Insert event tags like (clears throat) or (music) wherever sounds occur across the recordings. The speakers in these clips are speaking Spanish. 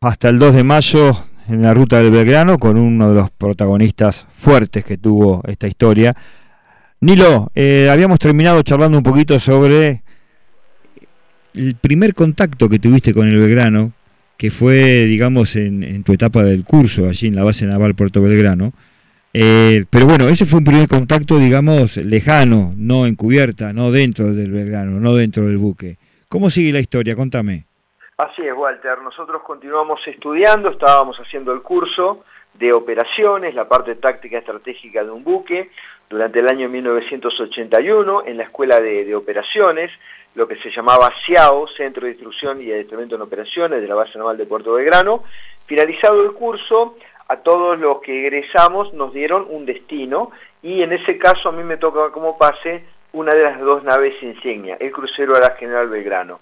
hasta el 2 de mayo en la ruta del Belgrano con uno de los protagonistas fuertes que tuvo esta historia. Nilo, eh, habíamos terminado charlando un poquito sobre el primer contacto que tuviste con el Belgrano, que fue, digamos, en, tu etapa del curso, allí en la base naval Puerto Belgrano. Eh, pero bueno, ese fue un primer contacto, digamos, lejano, no encubierta, no dentro del Belgrano, no dentro del buque. ¿Cómo sigue la historia? Contame. Así es, Walter. Nosotros continuamos estudiando, estábamos haciendo el curso de operaciones, la parte táctica estratégica de un buque, durante el año 1981 en la Escuela de, Operaciones, lo que se llamaba CIAO, Centro de Instrucción y Adiestramiento en Operaciones de la Base Naval de Puerto Belgrano. Finalizado el curso, a todos los que egresamos nos dieron un destino y en ese caso a mí me toca como pase una de las dos naves insignia, el crucero a la General Belgrano.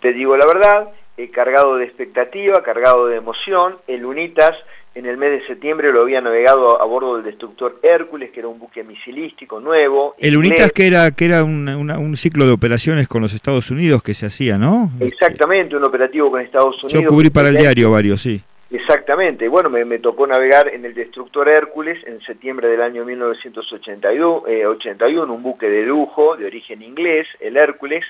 Te digo la verdad, eh, cargado de expectativa, cargado de emoción. El UNITAS en el mes de septiembre lo había navegado a, bordo del destructor Hércules, que era un buque misilístico nuevo. El UNITAS que era, que era un ciclo de operaciones con los Estados Unidos que se hacía, ¿no? Exactamente, un operativo con Estados Unidos. Yo cubrí para el diario varios, sí. Exactamente, bueno, me, tocó navegar en el destructor Hércules en septiembre del año 1981, eh, un buque de lujo de origen inglés, el Hércules,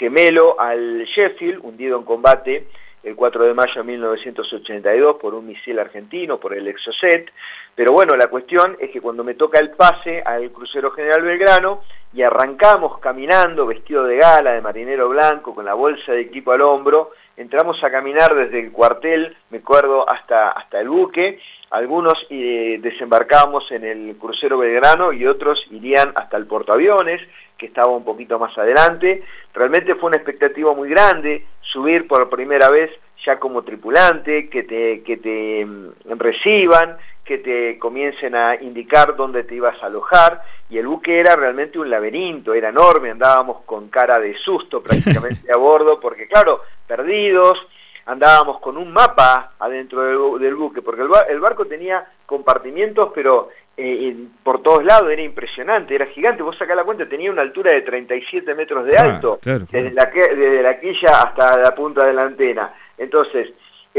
gemelo al Sheffield, hundido en combate el 4 de mayo de 1982 por un misil argentino, por el Exocet. Pero bueno, la cuestión es que cuando me toca el pase al crucero General Belgrano y arrancamos caminando vestido de gala, de marinero blanco, con la bolsa de equipo al hombro, entramos a caminar desde el cuartel, me acuerdo, hasta, hasta el buque. Algunos eh, desembarcábamos en el crucero Belgrano y otros irían hasta el portaaviones, que estaba un poquito más adelante. Realmente fue una expectativa muy grande subir por primera vez ya como tripulante, que te, que te mm, reciban, que te comiencen a indicar dónde te ibas a alojar, y el buque era realmente un laberinto, era enorme, andábamos con cara de susto (laughs) prácticamente a bordo, porque claro, perdidos, andábamos con un mapa adentro del, buque, porque el, barco tenía compartimientos, pero eh, por todos lados era impresionante, era gigante, vos sacás la cuenta, tenía una altura de 37 metros de ah, alto, Desde, la, desde la quilla hasta la punta de la antena. Entonces,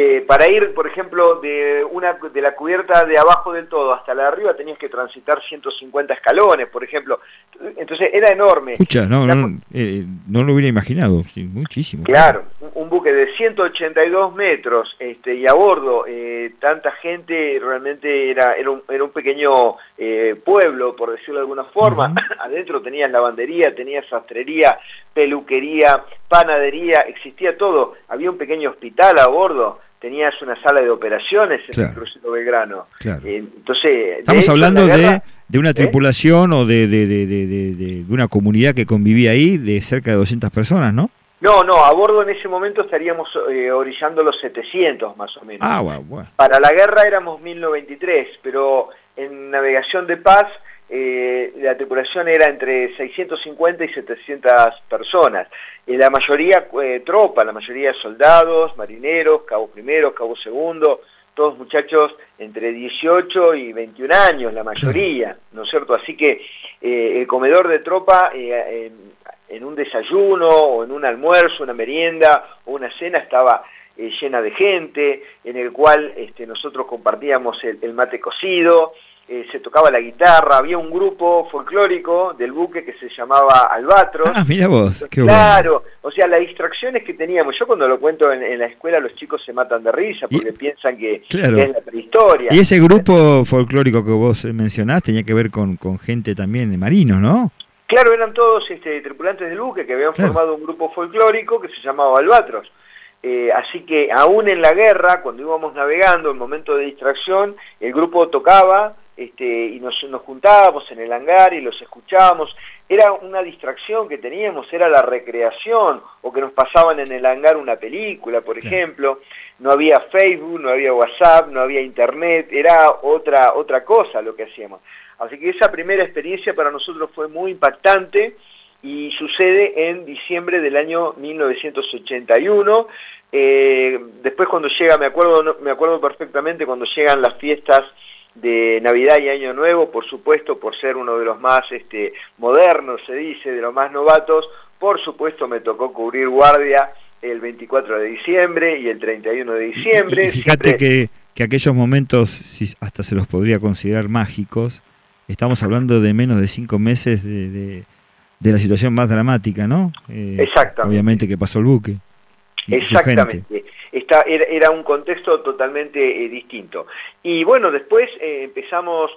eh, para ir, por ejemplo, de, una, de la cubierta de abajo del todo hasta la de arriba tenías que transitar 150 escalones, por ejemplo. Entonces era enorme. Escucha, no, no, eh, no, lo hubiera imaginado, muchísimo. Claro, un, buque de 182 metros este, y a bordo eh, tanta gente, realmente era, era, un, era un pequeño pueblo, por decirlo de alguna forma. (clears throat) Adentro tenías lavandería, tenías sastrería, peluquería, panadería, existía todo. Había un pequeño hospital a bordo tenías una sala de operaciones en el crucero Belgrano. Eh, entonces, Estamos hablando de, de, una ¿Eh? tripulación o de, de, una comunidad que convivía ahí de cerca de 200 personas, ¿no? No, no, a bordo en ese momento estaríamos eh, orillando los 700 más o menos. Ah. Para la guerra éramos 1093, pero en navegación de paz eh, la tripulación era entre 650 y 700 personas. La mayoría eh, tropa, la mayoría soldados, marineros, cabo primero, cabo segundo, todos muchachos entre 18 y 21 años, la mayoría, ¿no es cierto? Así que eh, el comedor de tropa en, un desayuno o en un almuerzo, una merienda o una cena estaba llena de gente, en el cual este, nosotros compartíamos el mate cocido, eh, se tocaba la guitarra, había un grupo folclórico del buque que se llamaba Albatros. Ah, mira vos, qué Claro, o sea, las distracciones que teníamos, yo cuando lo cuento en, la escuela los chicos se matan de risa porque piensan que, es la prehistoria. Y ese grupo folclórico que vos mencionás tenía que ver con, gente también de marinos, ¿no? Claro, eran todos este, tripulantes del buque que habían formado un grupo folclórico que se llamaba Albatros. Eh, así que aún en la guerra, cuando íbamos navegando, en momento de distracción, el grupo tocaba, este, y nos, juntábamos en el hangar y los escuchábamos. Era una distracción que teníamos, era la recreación, o que nos pasaban en el hangar una película, por ejemplo. No había Facebook, no había WhatsApp, no había Internet, era otra, otra cosa lo que hacíamos. Así que esa primera experiencia para nosotros fue muy impactante y sucede en diciembre del año 1981. Eh, después cuando llega, me acuerdo, me acuerdo perfectamente cuando llegan las fiestas de Navidad y Año Nuevo, por supuesto, por ser uno de los más este, modernos, se dice, de los más novatos, por supuesto me tocó cubrir guardia el 24 de diciembre y el 31 de diciembre. fíjate que, que aquellos momentos, si hasta se los podría considerar mágicos, estamos hablando de menos de cinco meses de, de, la situación más dramática, ¿no? Eh, Exactamente. Obviamente que pasó el buque. Exactamente. Era, un contexto totalmente eh, distinto. Y bueno, después eh, empezamos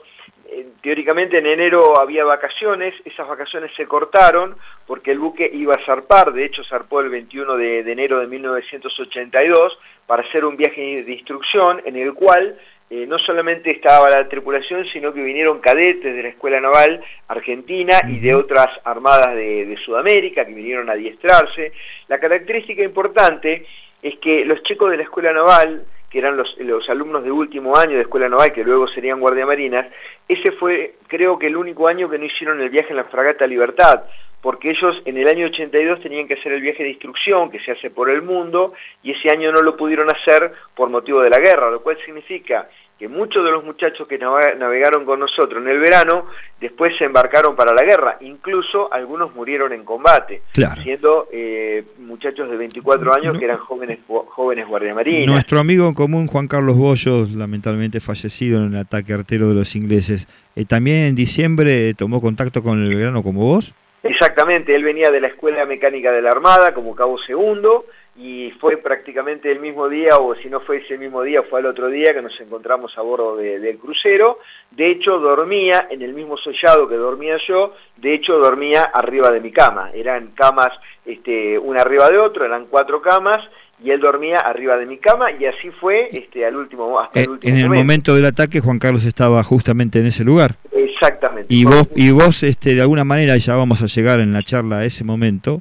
teóricamente en enero había vacaciones, esas vacaciones se cortaron porque el buque iba a zarpar, de hecho zarpó el 21 de, enero de 1982 para hacer un viaje de instrucción en el cual eh, no solamente estaba la tripulación, sino que vinieron cadetes de la Escuela Naval Argentina y de otras armadas de, de Sudamérica que vinieron a adiestrarse. La característica importante es que los chicos de la Escuela Naval que eran los, alumnos de último año de Escuela Naval, que luego serían guardiamarinas, ese fue creo que el único año que no hicieron el viaje en la fragata Libertad, porque ellos en el año 82 tenían que hacer el viaje de instrucción que se hace por el mundo, y ese año no lo pudieron hacer por motivo de la guerra, lo cual significa que muchos de los muchachos que navegaron con nosotros en el verano después se embarcaron para la guerra, incluso algunos murieron en combate, siendo eh, muchachos de 24 años que eran jóvenes jóvenes guardiamarinas. Nuestro amigo en común Juan Carlos Bollos, lamentablemente fallecido en el ataque artero de los ingleses, eh, también en diciembre tomó contacto con el verano como vos. Exactamente, él venía de la Escuela Mecánica de la Armada como cabo segundo, y fue prácticamente el mismo día, o si no fue ese mismo día, fue el otro día que nos encontramos a bordo del crucero. De hecho, dormía en el mismo sollado que dormía yo, de hecho dormía arriba de mi cama. Eran camas este, una arriba de otro, eran cuatro camas, y él dormía arriba de mi cama, y así fue este, al último, hasta el eh, último En el momento. del ataque, Juan Carlos estaba justamente en ese lugar. Exactamente. Y vos, y vos este, de alguna manera, ya vamos a llegar en la charla a ese momento,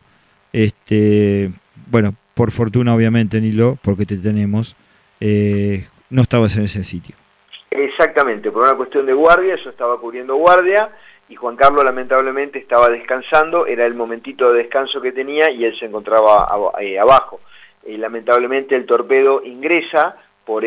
este, bueno, por fortuna obviamente, Nilo, porque te tenemos, eh, no estabas en ese sitio. Exactamente, por una cuestión de guardia, yo estaba cubriendo guardia y Juan Carlos lamentablemente estaba descansando, era el momentito de descanso que tenía y él se encontraba eh, abajo. Eh, lamentablemente el torpedo ingresa por,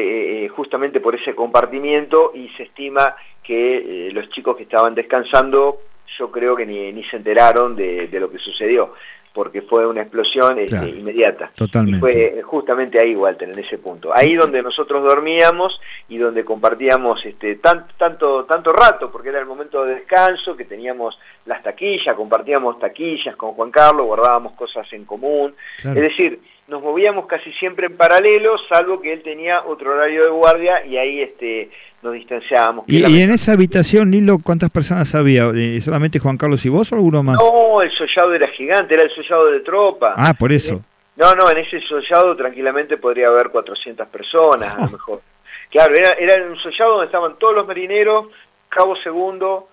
justamente por ese compartimiento y se estima que los chicos que estaban descansando yo creo que ni, ni se enteraron de, lo que sucedió porque fue una explosión este, inmediata. Totalmente. Y fue justamente ahí, Walter, en ese punto. Ahí donde nosotros dormíamos y donde compartíamos este, tanto, tanto, tanto rato, porque era el momento de descanso, que teníamos las taquillas, compartíamos taquillas con Juan Carlos, guardábamos cosas en común. Es decir, nos movíamos casi siempre en paralelo, salvo que él tenía otro horario de guardia y ahí este, nos distanciábamos. ¿Y, en esa habitación, Nilo, cuántas personas había? Eh, ¿Solamente Juan Carlos y vos o alguno más? No, el sollado era gigante, era el sollado de tropa. Ah, por eso. No, no, en ese sollado tranquilamente podría haber 400 personas a lo (laughs) mejor. Claro, era, era un sollado donde estaban todos los marineros, cabo segundo,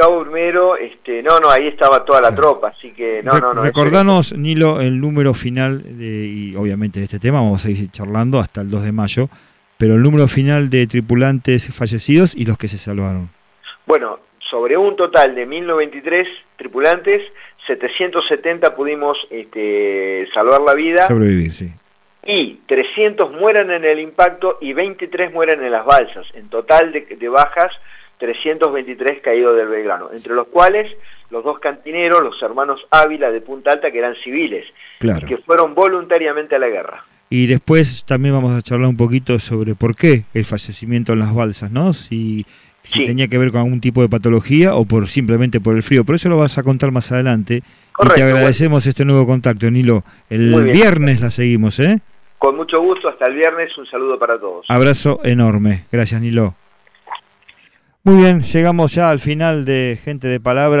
Cabo Primero, este, no, no, ahí estaba toda la tropa, así que no, no, no. Recordanos, Nilo, el número final, de, y obviamente de este tema, vamos a seguir charlando hasta el 2 de mayo, pero el número final de tripulantes fallecidos y los que se salvaron. Bueno, sobre un total de 1093 tripulantes, 770 pudimos este, salvar la vida. Sobrevivir, sí. Y 300 mueran en el impacto y 23 mueran en las balsas. En total de, de bajas, 323 caídos del Belgrano, entre los cuales los dos cantineros, los hermanos Ávila de Punta Alta, que eran civiles, que fueron voluntariamente a la guerra. Y después también vamos a charlar un poquito sobre por qué el fallecimiento en las balsas, ¿no? Si, tenía que ver con algún tipo de patología o por simplemente por el frío. Por eso lo vas a contar más adelante. y te agradecemos este nuevo contacto, Nilo. El viernes la seguimos, ¿eh? Con mucho gusto, hasta el viernes, un saludo para todos. Abrazo enorme. Gracias, Nilo. Muy bien, llegamos ya al final de Gente de Palabra.